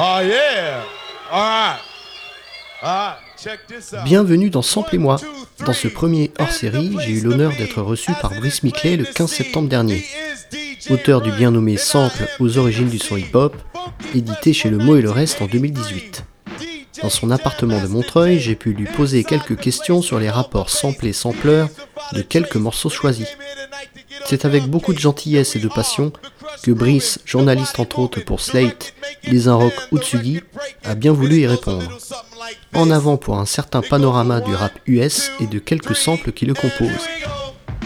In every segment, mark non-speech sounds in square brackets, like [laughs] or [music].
Oh yeah. All right. All right. Check this out. Bienvenue dans Sample et moi. Dans ce premier hors-série, j'ai eu l'honneur d'être reçu par Brice Miclet le 15 septembre dernier. Auteur du bien nommé Sample aux origines du son hip-hop, édité chez Le Mot et le Reste en 2018. Dans son appartement de Montreuil, j'ai pu lui poser quelques questions sur les rapports samplé-sampleur de quelques morceaux choisis. C'est avec beaucoup de gentillesse et de passion que Brice, journaliste entre autres pour Slate, Les Rock Utsugi, a bien voulu y répondre. En avant pour un certain panorama du rap US et de quelques samples qui le composent.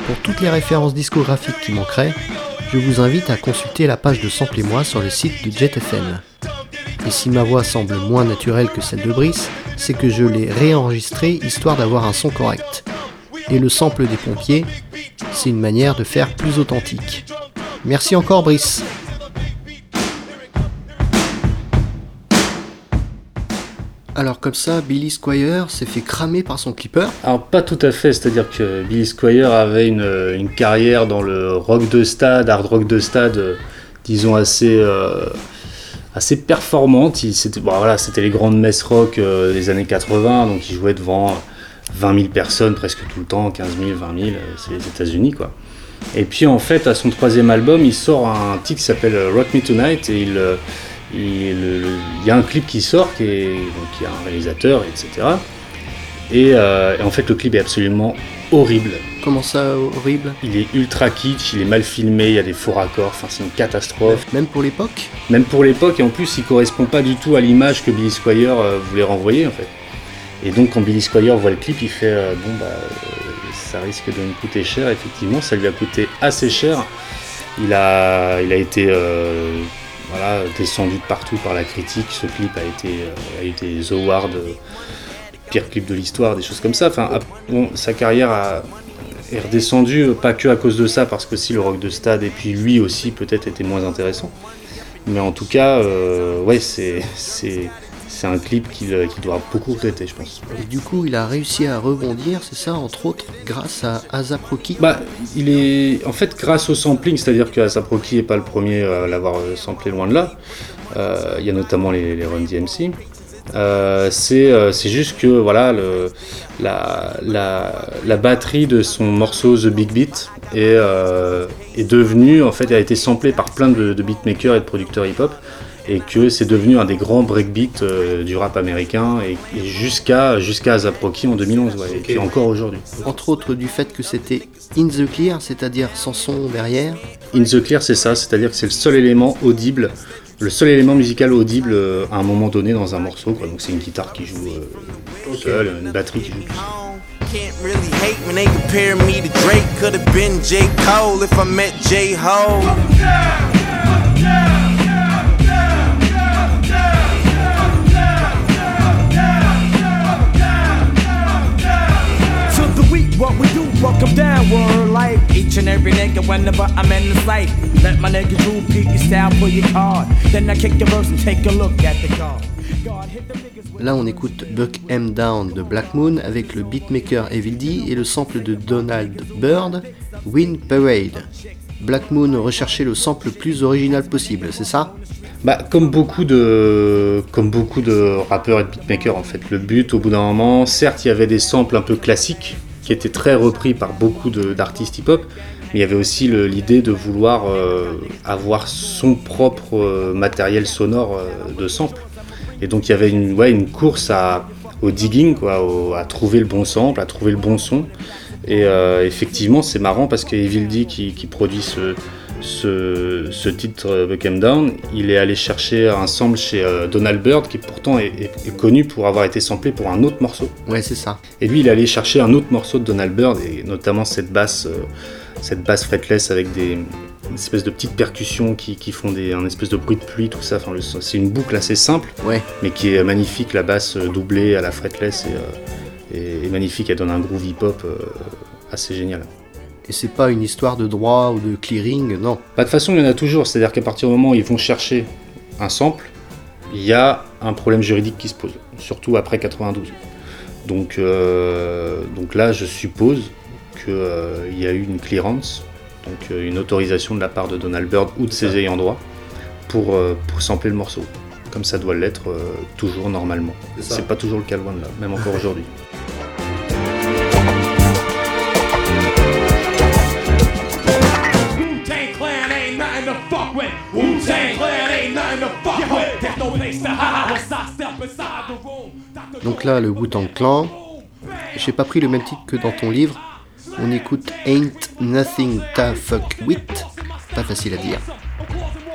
Pour toutes les références discographiques qui manqueraient, je vous invite à consulter la page de Sample et moi sur le site de JetFM. Et si ma voix semble moins naturelle que celle de Brice, c'est que je l'ai réenregistrée histoire d'avoir un son correct. Et le sample des pompiers, c'est une manière de faire plus authentique. Merci encore Brice. Alors comme ça, Billy Squire s'est fait cramer par son clipper. Alors pas tout à fait, c'est-à-dire que Billy Squire avait une, une, carrière dans le rock de stade, hard rock de stade, euh, disons assez, euh, assez performante. C'était les grandes messes rock euh, des années 80, donc il jouait devant 20 000 personnes presque tout le temps, 15 000, 20 000, c'est les États-Unis quoi. Et puis en fait, à son troisième album, il sort un titre qui s'appelle Rock Me Tonight et il, il, y a un clip qui sort, qui est, donc il y a un réalisateur, etc. Et, euh, et, en fait, le clip est absolument horrible. Comment ça, horrible? Il est ultra kitsch, il est mal filmé, il y a des faux raccords, enfin c'est une catastrophe. Même pour l'époque? Même pour l'époque, et en plus, il correspond pas du tout à l'image que Billy Squire euh, voulait renvoyer en fait. Et donc, quand Billy Squire voit le clip, il fait euh, bon bah ça risque de me coûter cher, effectivement, ça lui a coûté assez cher. Il a, il a été euh, descendu de partout par la critique. Ce clip a été, euh, a été The Award, euh, pire clip de l'histoire, des choses comme ça. Sa carrière a, est redescendue, pas que à cause de ça, parce que si le rock de stade et puis lui aussi peut-être était moins intéressant. Mais en tout cas, ouais, c'est c'est un clip qu'il doit beaucoup regretter, je pense. Et du coup, il a réussi à rebondir, c'est ça, entre autres, grâce à Asap Rocky Bah, il est. En fait, grâce au sampling, c'est-à-dire que Asap Rocky n'est pas le premier à l'avoir samplé loin de là. Euh, il y a notamment les, les Run DMC. Euh, euh, c'est juste que voilà, le, la, la, la, batterie de son morceau The Big Beat est, est devenue, en fait, a été samplée par plein de, de beatmakers et de producteurs hip-hop et que c'est devenu un des grands breakbeats euh, du rap américain et, jusqu'à jusqu'à Zaproki en 2011 et encore aujourd'hui. Entre autres du fait que c'était in the clear, c'est-à-dire sans son derrière. In the clear, c'est ça, c'est-à-dire que c'est le seul élément audible, le seul élément musical audible euh, à un moment donné dans un morceau. Quoi. Donc c'est une guitare qui joue euh, seule, une batterie qui joue tout seul. Can't really hate when they compare me to Drake. Could have been J. Cole if I met J. Ho. What we do, walk them downward like each and every nigga whenever I'm in the sight. Let my nigga Drew peek your style, pull your card. Then I kick the verse and take a look at the card. Là, on écoute Buck M Down de Black Moon avec le beatmaker Evil D et le sample de Donald Byrd, Wind Parade. Black Moon recherchait le sample le plus original possible, c'est ça? Bah, comme beaucoup de comme beaucoup de rappeurs et de beatmakers en fait, le but au bout d'un moment, certes il y avait des samples un peu classiques qui était très repris par beaucoup d'artistes hip-hop, mais il y avait aussi l'idée de vouloir euh, avoir son propre euh, matériel sonore euh, de sample. Et donc il y avait une, une course à, au digging, quoi, à trouver le bon sample, à trouver le bon son. Et effectivement, c'est marrant parce que Evil D qui, qui produit ce, ce, titre euh, Buck Down, il est allé chercher un sample chez euh, Donald Byrd, qui pourtant est, connu pour avoir été samplé pour un autre morceau. Ouais, c'est ça. Et lui, il est allé chercher un autre morceau de Donald Byrd, et notamment cette basse, euh, cette basse fretless avec des espèces de petites percussions qui, font des, un espèce de bruit de pluie, tout ça. Enfin, c'est une boucle assez simple, ouais. mais qui est magnifique, la basse doublée à la fretless et, magnifique, elle donne un groove hip-hop assez génial. Et c'est pas une histoire de droit ou de clearing, non. Bah, de toute façon, il y en a toujours. C'est-à-dire qu'à partir du moment où ils vont chercher un sample, il y a un problème juridique qui se pose, surtout après 92. Donc, euh, donc là, je suppose qu'il euh, y a eu une clearance donc une autorisation de la part de Donald Byrd ou de ses ayants droit pour, pour sampler le morceau. Comme ça doit l'être toujours normalement. C'est pas toujours le cas loin de là, même encore [laughs] aujourd'hui. Donc là, le Wu-Tang Clan, j'ai pas pris le même titre que dans ton livre. On écoute Ain't Nothing to Fuck With, pas facile à dire,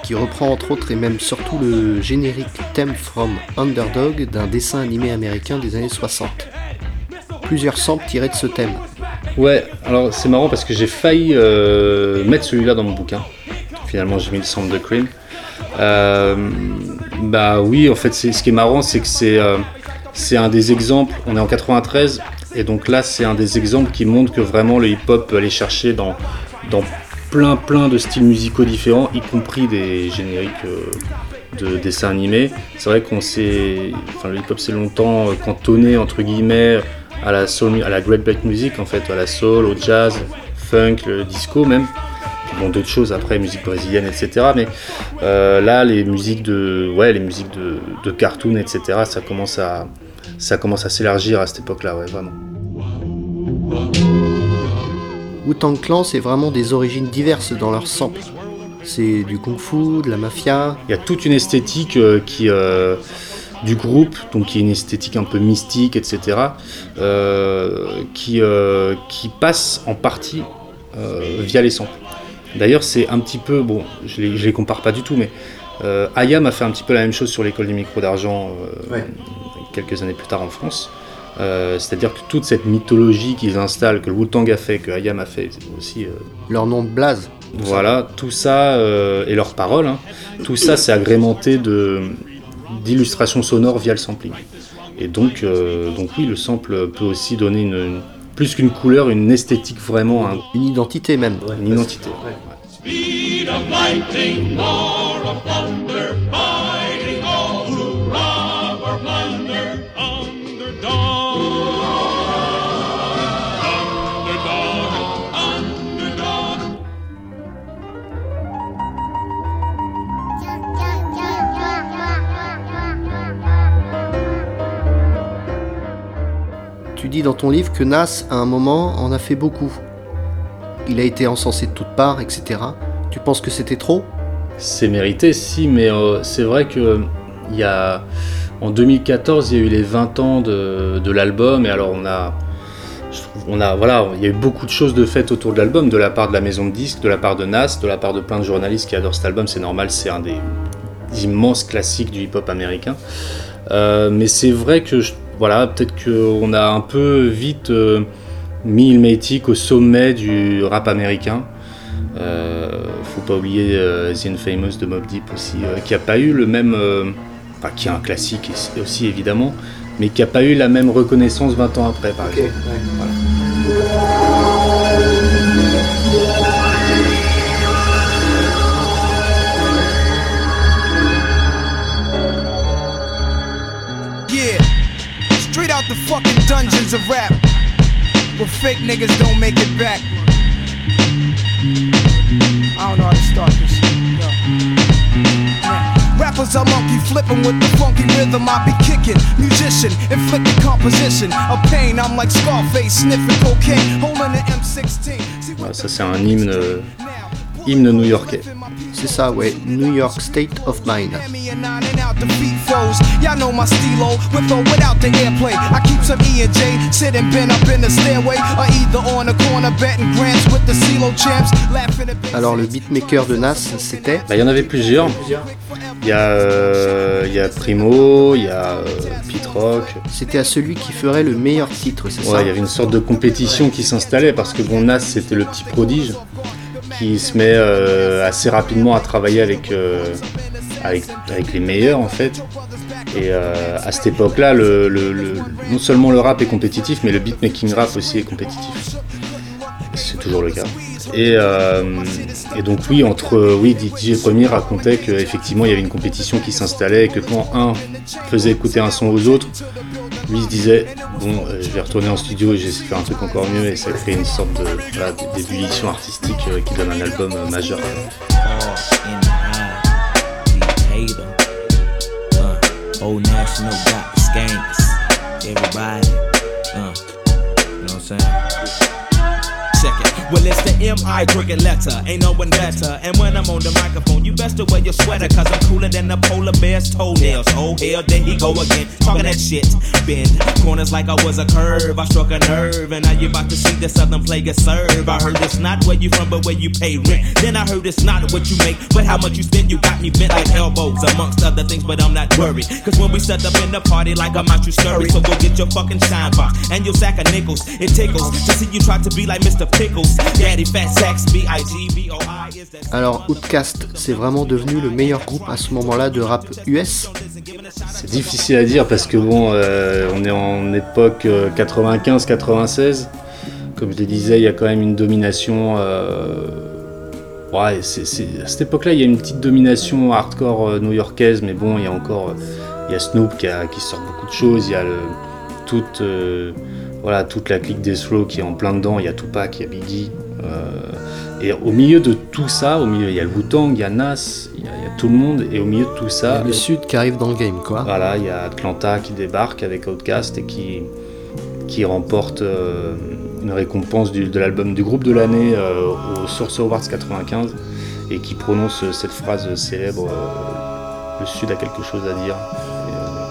qui reprend entre autres et même surtout le générique Theme from Underdog d'un dessin animé américain des années 60. Plusieurs samples tirés de ce thème. Ouais, alors c'est marrant parce que j'ai failli euh, mettre celui-là dans mon bouquin. Finalement, j'ai mis le sample de Cream. Euh, bah oui, en fait, ce qui est marrant, c'est que c'est euh, un des exemples. On est en 93, et donc là, c'est un des exemples qui montre que vraiment le hip-hop peut aller chercher dans, dans plein plein de styles musicaux différents, y compris des génériques euh, de dessins animés. C'est vrai qu'on s'est, enfin, le hip-hop s'est longtemps cantonné entre guillemets à la soul, à la great black music en fait, à la soul, au jazz, funk, le disco même bon, d'autres choses après, musique brésilienne, etc. Mais euh, là, les musiques de, ouais, les musiques de, de cartoon, etc. Ça commence à, ça commence à s'élargir à cette époque-là, ouais, vraiment. Wu-Tang Clan, c'est vraiment des origines diverses dans leur sample. C'est du kung-fu, de la mafia. Il y a toute une esthétique euh, qui, euh, du groupe, donc qui est une esthétique un peu mystique, etc., qui, qui passe en partie via les samples. D'ailleurs, c'est un petit peu, bon, je les, les compare pas du tout, mais euh, Ayam a fait un petit peu la même chose sur l'école du micro d'argent euh, quelques années plus tard en France. Euh, c'est-à-dire que toute cette mythologie qu'ils installent, que le Wu-Tang a fait, que Ayam a fait aussi. leur nom de blaze. Voilà, tout ça, et leurs paroles, hein, tout ça c'est agrémenté d'illustrations sonores via le sampling. Et donc, donc oui, le sample peut aussi donner une plus qu'une couleur, une esthétique vraiment. Hein. Une identité même. une identité. Dis dans ton livre que Nas, à un moment, en a fait beaucoup. Il a été encensé de toutes parts, etc. Tu penses que c'était trop? C'est mérité, si, mais euh, c'est vrai que il y a, en 2014, il y a eu les 20 ans de, l'album, et alors on a, on a, voilà, il y a eu beaucoup de choses de faites autour de l'album, de la part de la maison de disques, de la part de Nas, de la part de plein de journalistes qui adorent cet album. C'est normal, c'est un des immenses classiques du hip-hop américain. Euh, mais c'est vrai que je, voilà, peut-être qu'on a un peu vite euh, mis Ilmatic au sommet du rap américain. Euh, faut pas oublier euh, The Infamous de Mob Deep aussi, qui a pas eu le même. enfin, qui est un classique aussi évidemment, mais qui a pas eu la même reconnaissance 20 ans après, par exemple. The fucking dungeons of rap. Where fake niggas don't make it back. I don't know how to start this. Rappers are monkey flipping with the funky rhythm I be kicking. Musician, inflicting composition of pain. I'm like Scarface sniffing cocaine, holding an M16. Ça c'est un hymne hymne new-yorkais. C'est ça, ouais, New York State of Mind. Alors le beatmaker de Nas, c'était? Bah, Il y en avait plusieurs. Il y, a, euh, il y a Primo, il y a euh, Pete Rock. C'était à celui qui ferait le meilleur titre, c'est ça? Il y avait une sorte de compétition qui s'installait parce que bon, Nas c'était le petit prodige qui se met euh, assez rapidement à travailler avec, euh, avec, avec, les meilleurs en fait. Et euh, à cette époque-là, le, non seulement le rap est compétitif, mais le beatmaking rap aussi est compétitif. C'est toujours le cas. Et, euh, et donc oui, entre oui, DJ Premier racontait qu'effectivement il y avait une compétition qui s'installait et que quand un faisait écouter un son aux autres, lui se disait bon, euh, je vais retourner en studio et j'essaie de faire un truc encore mieux et ça crée une sorte de d'ébullition artistique euh, qui donne un album euh, majeur. Well, it's the M.I. cricket letter, ain't no one better. And when I'm on the microphone, you best to wear your sweater, cause I'm cooler than the polar bear's toenails. Oh, hell, there he go again, talking that shit. Bend corners like I was a curve, I struck a nerve, and now you about to see the southern player serve. I heard it's not where you from, but where you pay rent. Then I heard it's not what you make, but how much you spend. You got me bent like elbows, amongst other things, but I'm not worried. Cause when we set up in the party, like I'm out, you scurry. So go get your fucking shine box and your sack of nickels. It tickles to see you try to be like Mr. Pickles. Alors Outcast, c'est vraiment devenu le meilleur groupe à ce moment-là de rap US C'est difficile à dire parce que bon, euh, on est en époque 95-96. Euh, Comme je le disais, il y a quand même une domination. Euh, ouais, c'est, à cette époque-là, il y a une petite domination hardcore new-yorkaise, mais bon, il y a encore, il y a Snoop qui, qui sort beaucoup de choses. Il y a le, toute voilà, toute la clique des slow qui est en plein dedans, il y a Tupac, il y a Biggie. Euh, et au milieu de tout ça, au milieu, il y a le Wu-Tang, il y a Nas, il y, a, tout le monde, et au milieu de tout ça. Il y a le Sud qui arrive dans le game, quoi. Voilà, il y a Atlanta qui débarque avec Outkast et qui, qui remporte euh, une récompense du, de l'album du groupe de l'année euh, au Source Awards 95 et qui prononce cette phrase célèbre Le Sud a quelque chose à dire.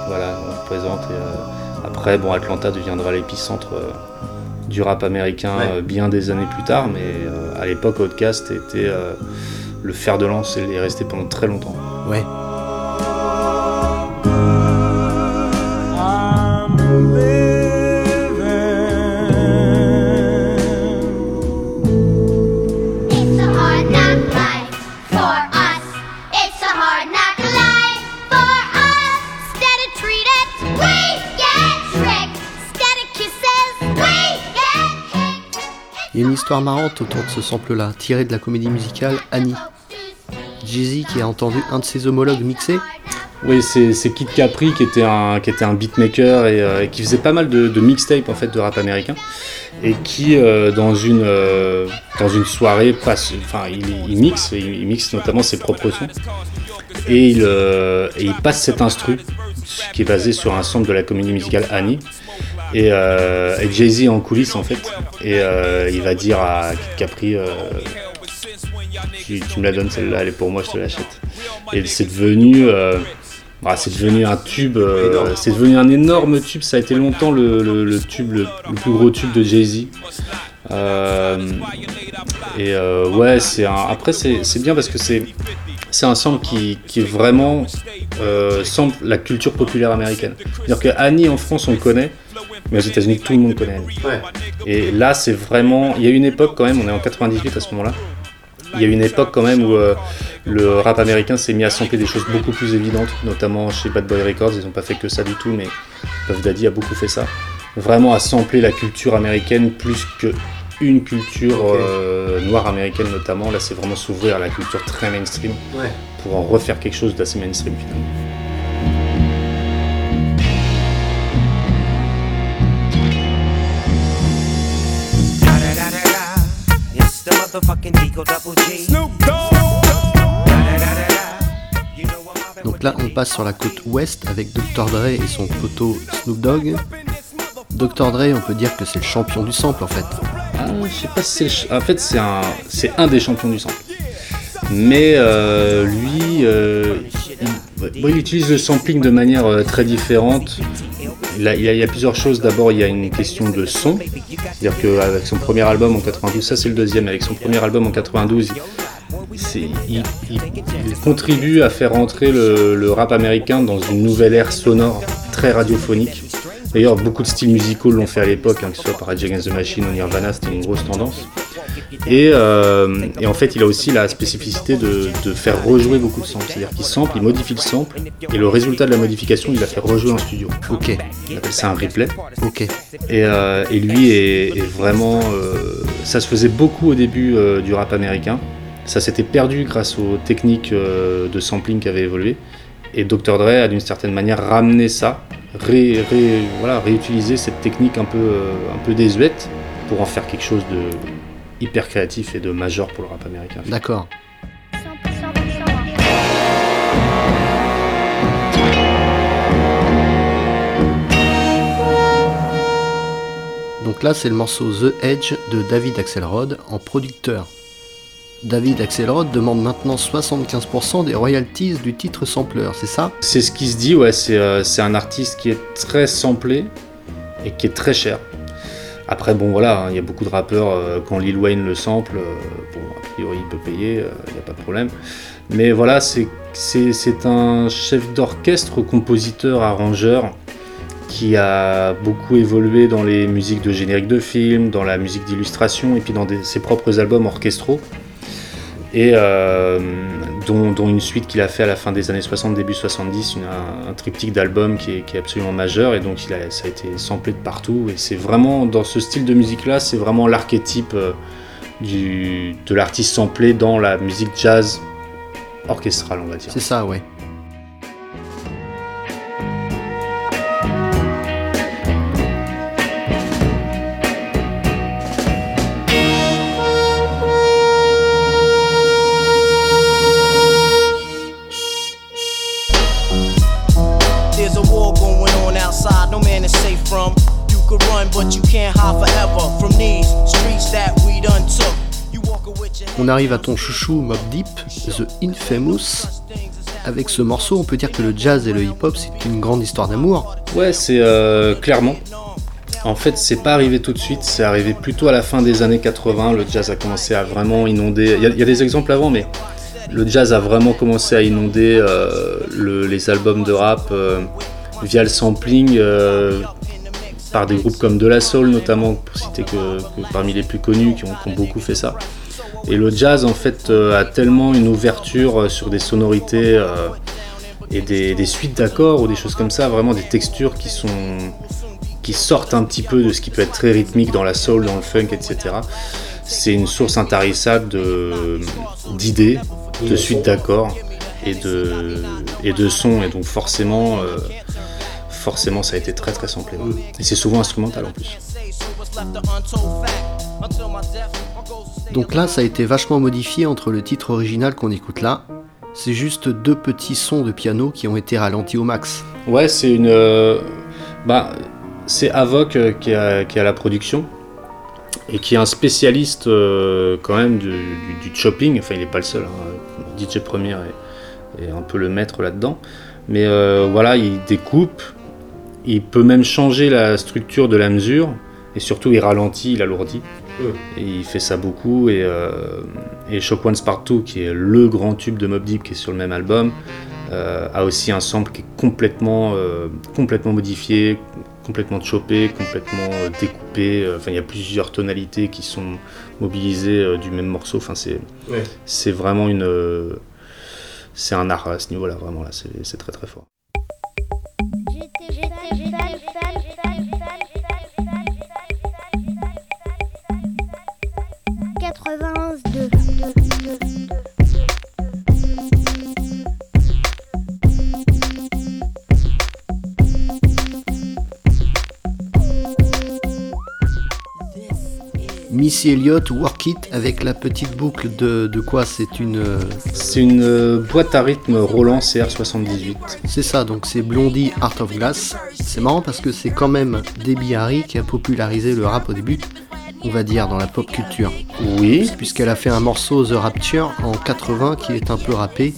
voilà, on se présente. Et, après, bon, Atlanta deviendra l'épicentre euh, du rap américain euh, bien des années plus tard, mais euh, à l'époque, Outcast était le fer de lance et est resté pendant très longtemps. Ouais. Histoire marrante autour de ce sample-là, tiré de la comédie musicale Annie. Jay-Z qui a entendu un de ses homologues mixer. Oui, c'est Kid Capri qui était un, qui était un beatmaker et, euh, qui faisait pas mal de, de mixtapes en fait, de rap américain. Et qui euh, dans, une, euh, dans une soirée passe, enfin, il, mixe, il, mixe notamment ses propres sons. Et il, et il passe cet instru qui est basé sur un sample de la comédie musicale Annie et, euh, Jay-Z en coulisses en fait. Et euh, il va dire à Kid Capri euh, tu, me la donnes celle-là, elle est pour moi, je te l'achète. Et c'est devenu. Bah, c'est devenu un tube, c'est devenu un énorme tube. Ça a été longtemps le, tube, le, plus gros tube de Jay-Z. et ouais, c'est après c'est bien parce que c'est c'est un sample qui, qui vraiment euh, sample la culture populaire américaine. C'est-à-dire que Annie en France on le connaît, mais aux États-Unis, tout le monde connaît Et là, c'est vraiment. Il y a une époque quand même, on est en 98 à ce moment-là. Il y a une époque quand même où euh, le rap américain s'est mis à sampler des choses beaucoup plus évidentes, notamment chez Bad Boy Records. Ils n'ont pas fait que ça du tout, mais Puff Daddy a beaucoup fait ça. Vraiment à sampler la culture américaine plus que une culture euh, noire américaine notamment. Là, c'est vraiment s'ouvrir à la culture très mainstream pour en refaire quelque chose d'assez mainstream finalement. Donc là, on passe sur la côte ouest avec Dr. Dre et son poteau Snoop Dogg. Dr. Dre, on peut dire que c'est le champion du sample en fait. Ah, je sais pas si c'est. En fait, c'est un, c'est un des champions du sample. Mais euh, lui, euh, il, utilise le sampling de manière euh, très différente. Il, y a plusieurs choses. D'abord, il y a une question de son. C'est-à-dire qu'avec son premier album en 92, ça c'est le deuxième, avec son premier album en 92, il, contribue à faire entrer le, rap américain dans une nouvelle ère sonore très radiophonique. D'ailleurs, beaucoup de styles musicaux l'ont fait à l'époque, hein, que ce soit par Rage Against the Machine ou Nirvana, c'était une grosse tendance. Et, euh, et, en fait, il a aussi la spécificité de, de faire rejouer beaucoup de samples. C'est-à-dire qu'il sample, il modifie le sample, et le résultat de la modification, il la fait rejouer en studio. Ok. Il appelle ça un replay. Ok. Et, euh, et lui est, est vraiment. Euh, ça se faisait beaucoup au début du rap américain. Ça s'était perdu grâce aux techniques de sampling qui avaient évolué. Et Dr. Dre a d'une certaine manière ramené ça, ré, ré, voilà, réutilisé cette technique un peu, un peu désuète pour en faire quelque chose de hyper créatif et de majeur pour le rap américain. D'accord. Donc là, c'est le morceau The Edge de David Axelrod en producteur. David Axelrod demande maintenant 75% des royalties du titre sampler, c'est ça? C'est ce qui se dit, ouais, c'est euh, un artiste qui est très samplé et qui est très cher. Après, bon voilà, il hein, y a beaucoup de rappeurs, euh, quand Lil Wayne le sample, euh, bon, a priori il peut payer, il euh, n'y a pas de problème. Mais voilà, c'est un chef d'orchestre, compositeur, arrangeur, qui a beaucoup évolué dans les musiques de générique de film, dans la musique d'illustration et puis dans ses propres albums orchestraux. Et dont, une suite qu'il a fait à la fin des années 60, début 70, une, un, triptyque d'albums qui, qui est, absolument majeur et donc il a, ça a été samplé de partout. Et c'est vraiment, dans ce style de musique-là, c'est vraiment l'archétype euh, de l'artiste samplé dans la musique jazz orchestrale, on va dire. C'est ça, ouais. On arrive à ton chouchou Mob Deep, The Infamous. Avec ce morceau, on peut dire que le jazz et le hip-hop, c'est une grande histoire d'amour. Ouais, c'est euh, clairement. En fait, c'est pas arrivé tout de suite, c'est arrivé plutôt à la fin des années 80. Le jazz a commencé à vraiment inonder. Il y, y, a des exemples avant, mais le jazz a vraiment commencé à inonder euh, le, les albums de rap euh, via le sampling euh, par des groupes comme De La Soul, notamment, pour citer que, que parmi les plus connus, qui ont, qui ont beaucoup fait ça. Et le jazz, en fait, euh, a tellement une ouverture euh, sur des sonorités euh, et des, des suites d'accords ou des choses comme ça, vraiment des textures qui sont qui sortent un petit peu de ce qui peut être très rythmique dans la soul, dans le funk, etc. C'est une source intarissable d'idées, de, de suites d'accords et de, et de sons. Et donc forcément, euh, forcément, ça a été très très samplé. Et c'est souvent instrumental en plus. Donc là, ça a été vachement modifié entre le titre original qu'on écoute là. C'est juste deux petits sons de piano qui ont été ralentis au max. Ouais, c'est une. Euh, bah, c'est Avoc euh, qui a, qui la production et qui est un spécialiste euh, quand même du, du, du, chopping. Enfin, il n'est pas le seul. Hein. DJ Premier est, est, un peu le maître là-dedans. Mais euh, voilà, il découpe. Il peut même changer la structure de la mesure et surtout il ralentit, il alourdit. Et il fait ça beaucoup. Et, euh, et Shock One's Part 2, qui est le grand tube de Mob Deep qui est sur le même album, euh, a aussi un sample qui est complètement, euh, complètement modifié, complètement choppé, complètement euh, découpé. Enfin, il y a plusieurs tonalités qui sont mobilisées du même morceau. Enfin, c'est ouais. c'est vraiment une. c'est un art à ce niveau-là, vraiment. là C'est très très fort. Missy Elliott, Work It avec la petite boucle de, de quoi? C'est une. C'est une euh, boîte à rythme Roland CR78. C'est ça, donc c'est Blondie Art of Glass. C'est marrant parce que c'est quand même Debbie Harry qui a popularisé le rap au début, on va dire, dans la pop culture. Oui. Puisqu'elle a fait un morceau The Rapture en 80 qui est un peu rappé.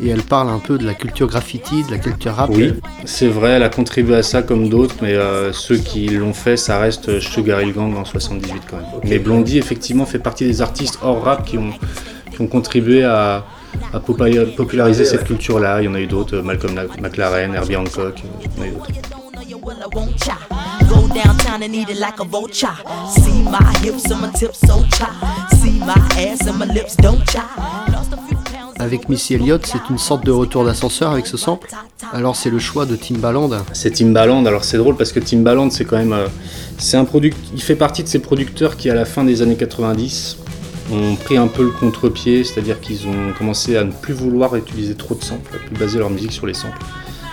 Et elle parle un peu de la culture graffiti, de la culture rap. Oui, c'est vrai, elle a contribué à ça comme d'autres, mais euh, ceux qui l'ont fait, ça reste Sugar Hill Gang en 78 quand même. Okay. Mais Blondie, effectivement, fait partie des artistes hors rap qui ont, qui ont contribué à, à populariser cette culture-là. Il y en a eu d'autres, Malcolm McLaren, Herbie Hancock, il y en a eu d'autres. Go downtown and eat it like a vulture. See my hips and my tips so chop. See Avec Missy Elliott, c'est une sorte de retour d'ascenseur avec ce sample. Alors c'est le choix de Timbaland. C'est Timbaland. Alors c'est drôle parce que Timbaland, c'est quand même, euh, c'est un product, il fait partie de ces producteurs qui à la fin des années 90 ont pris un peu le contre-pied, c'est-à-dire qu'ils ont commencé à ne plus vouloir utiliser trop de samples, à plus baser leur musique sur les samples.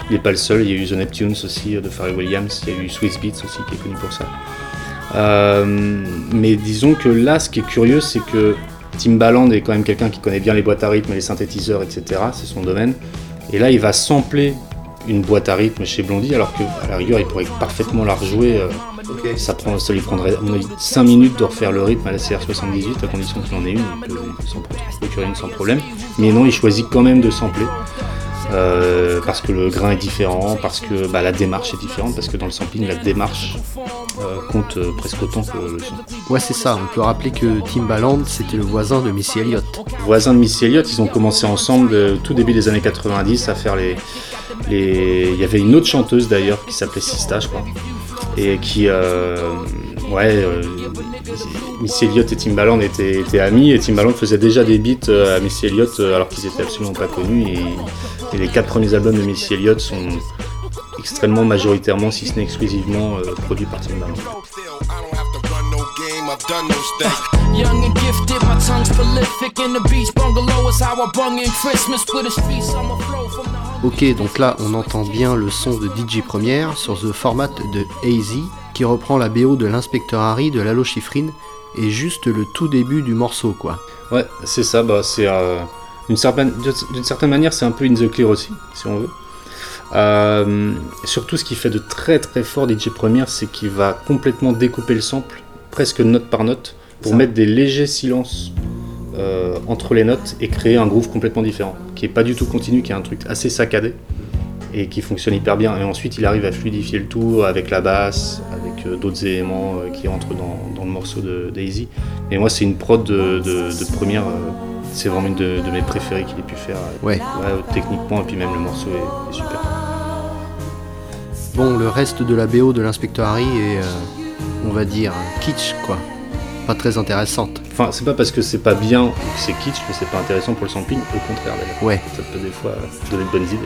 Il n'est pas le seul, il y a eu The Neptunes aussi de Pharrell Williams, il y a eu Swiss Beats aussi qui est connu pour ça. Euh, mais disons que là, ce qui est curieux, c'est que Timbaland est quand même quelqu'un qui connaît bien les boîtes à rythme, les synthétiseurs, etc. C'est son domaine. Et là, il va sampler une boîte à rythme chez Blondie, alors qu'à la rigueur, il pourrait parfaitement la rejouer. Euh, ça, prend, ça lui prendrait 5 minutes de refaire le rythme à la CR78, à condition qu'il en ait une, il peut, s'en procurer une sans problème. Mais non, il choisit quand même de sampler. Euh, parce que le grain est différent, parce que bah, la démarche est différente, parce que dans le sampling, la démarche euh, compte euh, presque autant que le son. Ouais, c'est ça. On peut rappeler que Timbaland, c'était le voisin de Missy Elliott. Voisin de Missy Elliott, ils ont commencé ensemble tout début des années 90 à faire les, les... Il y avait une autre chanteuse d'ailleurs qui s'appelait Sista, je crois, et qui, ouais, Missy Elliott et Timbaland étaient, étaient, amis, et Timbaland faisait déjà des beats à Missy Elliott alors qu'ils étaient absolument pas connus. Et les quatre premiers albums de Missy Elliott sont extrêmement majoritairement, si ce n'est exclusivement, euh, produits par Timbaland. Ok, donc là on entend bien le son de DJ Première sur The Format de AZ qui reprend la BO de l'inspecteur Harry de Lalo Schifrin et juste le tout début du morceau quoi. Ouais, c'est ça, bah c'est. Euh, d'une certaine, certaine, manière, c'est un peu in the clear aussi, si on veut. Euh, surtout, ce qui fait de très très fort DJ Premiere, c'est qu'il va complètement découper le sample, presque note par note, pour mettre des légers silences euh, entre les notes et créer un groove complètement différent, qui est pas du tout continu, qui est un truc assez saccadé et qui fonctionne hyper bien. Et ensuite, il arrive à fluidifier le tout avec la basse, avec euh, d'autres éléments qui entrent dans, dans, le morceau de Daisy. Et moi, c'est une prod de, de, de première c'est vraiment une de, mes préférées qu'il ait pu faire. Ouais. Techniquement, et puis même le morceau est, super. Bon, le reste de la BO de l'inspecteur Harry est, euh, on va dire, kitsch, quoi. Pas très intéressante. Enfin, c'est pas parce que c'est pas bien ou que c'est kitsch que c'est pas intéressant pour le sampling, au contraire d'ailleurs. Ouais. Ça peut des fois donner de bonnes idées.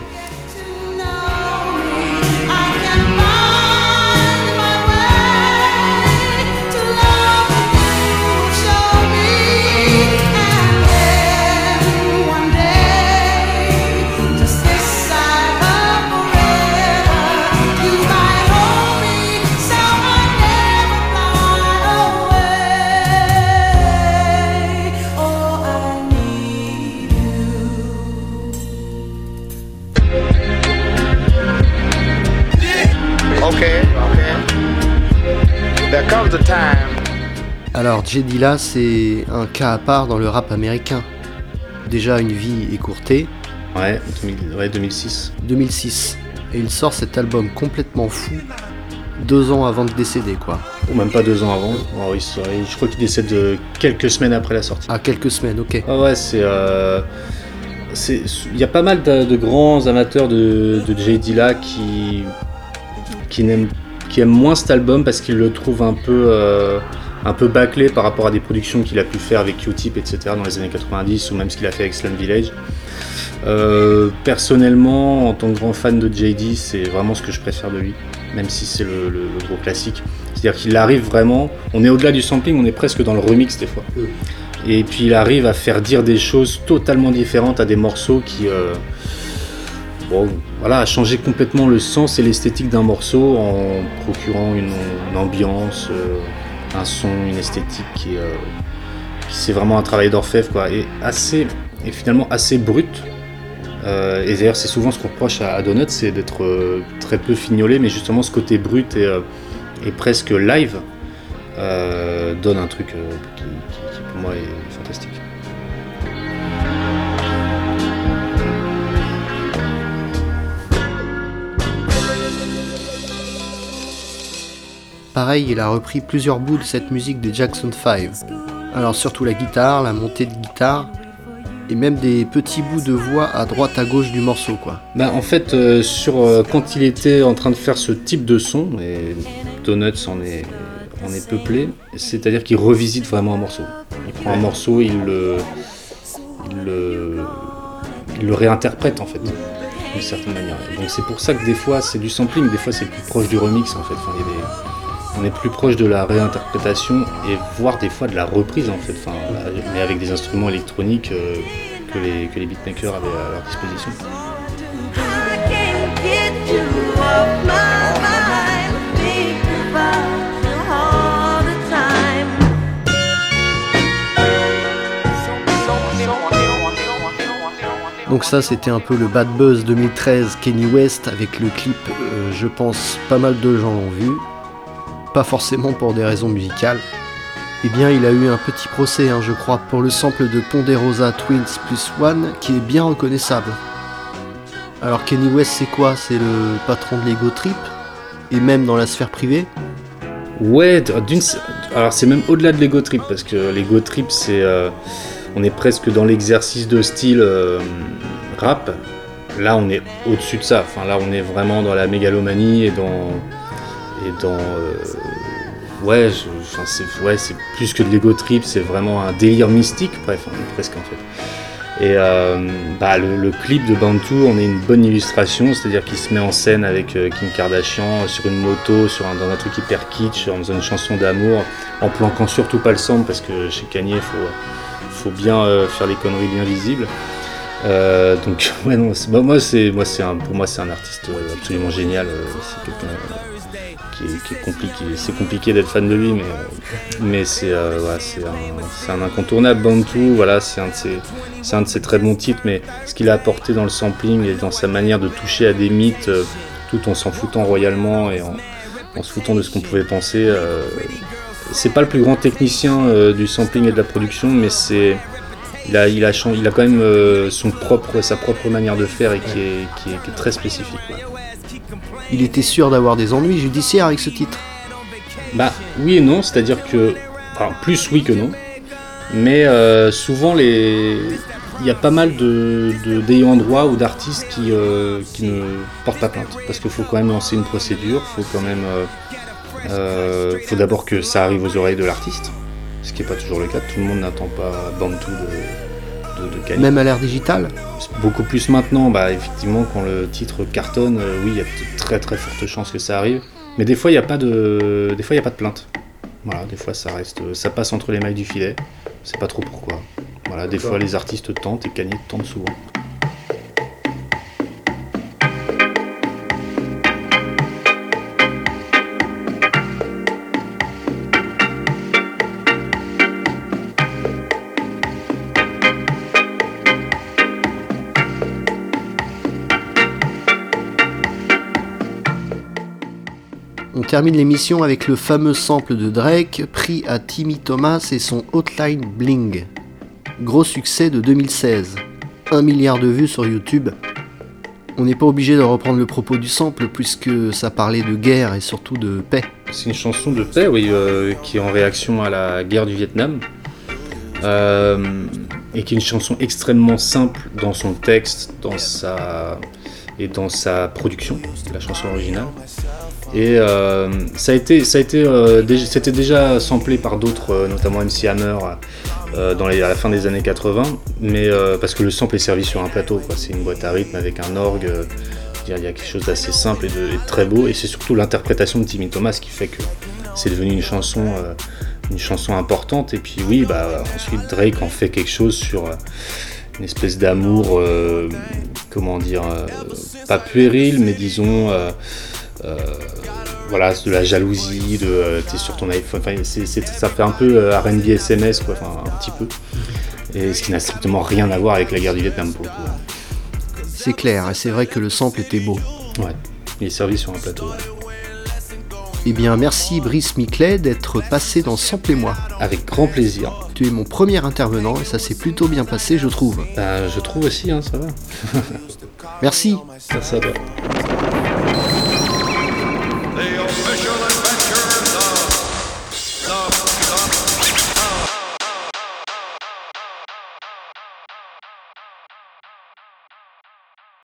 Alors, Jedila, c'est un cas à part dans le rap américain. Déjà une vie écourtée. Ouais, 2006. 2006. Et il sort cet album complètement fou deux ans avant de décéder, quoi. Ou même pas deux ans avant. Oh, je crois qu'il décède euh, quelques semaines après la sortie. Ah, quelques semaines, ok. Ah ouais, c'est. Euh, il y a pas mal de, grands amateurs de, de J. Dilla qui, qui n'aiment qui aime moins cet album parce qu'il le trouve un peu, euh, un peu bâclé par rapport à des productions qu'il a pu faire avec Q-Tip, etc. dans les années 90 ou même ce qu'il a fait avec Slam Village. Euh, personnellement, en tant que grand fan de JD, c'est vraiment ce que je préfère de lui, même si c'est le, gros classique. C'est-à-dire qu'il arrive vraiment, on est au-delà du sampling, on est presque dans le remix des fois. Mm. Et puis il arrive à faire dire des choses totalement différentes à des morceaux qui, euh, bon, voilà, a changé complètement le sens et l'esthétique d'un morceau en procurant une, ambiance, euh, un son, une esthétique qui, euh, c'est vraiment un travail d'orfèvre quoi, et assez et finalement assez brut. Euh, et d'ailleurs c'est souvent ce qu'on reproche à, Donuts, c'est d'être très peu fignolé, mais justement ce côté brut et, et presque live donne un truc qui pour moi est Pareil, il a repris plusieurs bouts de cette musique des Jackson 5. Alors surtout la guitare, la montée de guitare, et même des petits bouts de voix à droite à gauche du morceau quoi. Bah en fait euh, sur euh, quand il était en train de faire ce type de son et Donuts en est en est peuplé, c'est-à-dire qu'il revisite vraiment un morceau. Il prend un morceau, il le, il le, il le réinterprète en fait, d'une certaine manière. donc c'est pour ça que des fois c'est du sampling, des fois c'est plus proche du remix en fait. Enfin, il y a des- on est plus proche de la réinterprétation et voire des fois de la reprise en fait, mais avec des instruments électroniques euh, que, les, beatmakers avaient à leur disposition. Donc ça c'était un peu le bad buzz 2013 Kenny West avec le clip, euh, je pense pas mal de gens l'ont vu, pas forcément pour des raisons musicales. Eh bien il a eu un petit procès hein, je crois pour le sample de Ponderosa Twins plus One qui est bien reconnaissable. Alors Kenny West c'est quoi? C'est le patron de l'Ego Trip? Et même dans la sphère privée? Ouais, d'une, alors c'est même au-delà de l'ego trip parce que l'ego trip c'est, euh, on est presque dans l'exercice de style euh, rap. Là on est au-dessus de ça. Enfin là on est vraiment dans la mégalomanie et dans et dans euh, ouais, c'est ouais c'est plus que de l'ego trip, c'est vraiment un délire mystique, bref est presque en fait. Et euh, bah, le, clip de Bantu, on est une bonne illustration, c'est-à-dire qu'il se met en scène avec euh, Kim Kardashian sur une moto, sur un, dans un truc hyper kitsch, en faisant une chanson d'amour, en planquant surtout pas le sample parce que chez Kanye, il faut, faut bien faire les conneries bien visibles. Euh, donc [laughs] ouais non, bah, moi c'est moi c'est pour moi c'est un artiste euh, absolument génial. euh, c'est quelqu'un euh, qui qui est compliqué. C'est compliqué d'être fan de lui, mais euh, mais c'est euh, ouais, c'est un, un incontournable. Bantu, voilà, c'est un de ses c'est un de ses très bons titres, mais ce qu'il a apporté dans le sampling et dans sa manière de toucher à des mythes, tout en s'en foutant royalement et en, en se foutant de ce qu'on pouvait penser. c'est pas le plus grand technicien du sampling et de la production, mais c'est il a, il, a, chan- il a quand même euh, son propre, sa propre manière de faire et qui est, qui est- qui est très spécifique. ouais. Il était sûr d'avoir des ennuis judiciaires avec ce titre. Bah oui et non, c'est-à-dire que, enfin plus oui que non, mais euh, souvent les, il y a pas mal de de- d'ayants droit ou d'artistes qui euh, qui ne portent pas plainte parce qu'il faut quand même lancer une procédure, faut quand même, euh, faut d'abord que ça arrive aux oreilles de l'artiste, ce qui n'est pas toujours le cas. Tout le monde n'attend pas Bantu de de, de. Même à l'ère digitale. Beaucoup plus maintenant, bah effectivement quand le titre cartonne, euh, oui il y a de très très fortes chances que ça arrive. Mais des fois il n'y a pas de, des fois il y a pas de plainte. Voilà, des fois ça reste, ça passe entre les mailles du filet. C'est pas trop pourquoi. Voilà, des fois les artistes tentent et Kanye tente souvent. Termine l'émission avec le fameux sample de Drake pris à Timmy Thomas et son Hotline Bling. Gros succès de 2016. 1 milliard de vues sur YouTube. On n'est pas obligé de reprendre le propos du sample puisque ça parlait de guerre et surtout de paix. C'est une chanson de paix, oui, euh, qui est en réaction à la guerre du Vietnam. Euh, et qui est une chanson extrêmement simple dans son texte, dans sa et dans sa production, la chanson originale. Et euh, ça a été, ça a été, euh, c'était déjà samplé par d'autres, euh, notamment MC Hammer, euh, dans les- à la fin des années 80, mais euh, parce que le sample est servi sur un plateau. C'est une boîte à rythme avec un orgue. il y a quelque chose d'assez simple et de, et de très beau, et c'est surtout l'interprétation de Timmy Thomas qui fait que c'est devenu une chanson, une chanson importante. Et puis oui, bah ensuite Drake en fait quelque chose sur une espèce d'amour, comment dire, pas puéril, mais disons, voilà, de la jalousie, de euh, t'es sur ton iPhone, enfin, c'est- c'est- ça fait un peu euh, R&B SMS, quoi, enfin un petit peu. Et ce qui n'a strictement rien à voir avec la guerre du Vietnam pour le coup. C'est clair, et c'est vrai que le sample était beau. Ouais, il est servi sur un plateau. Eh bien, merci Brice Miclet d'être passé dans Sample et moi. Avec grand plaisir. Tu es mon premier intervenant et ça s'est plutôt bien passé, je trouve. Ben, je trouve aussi, hein, ça va. [laughs] Merci. Merci à toi.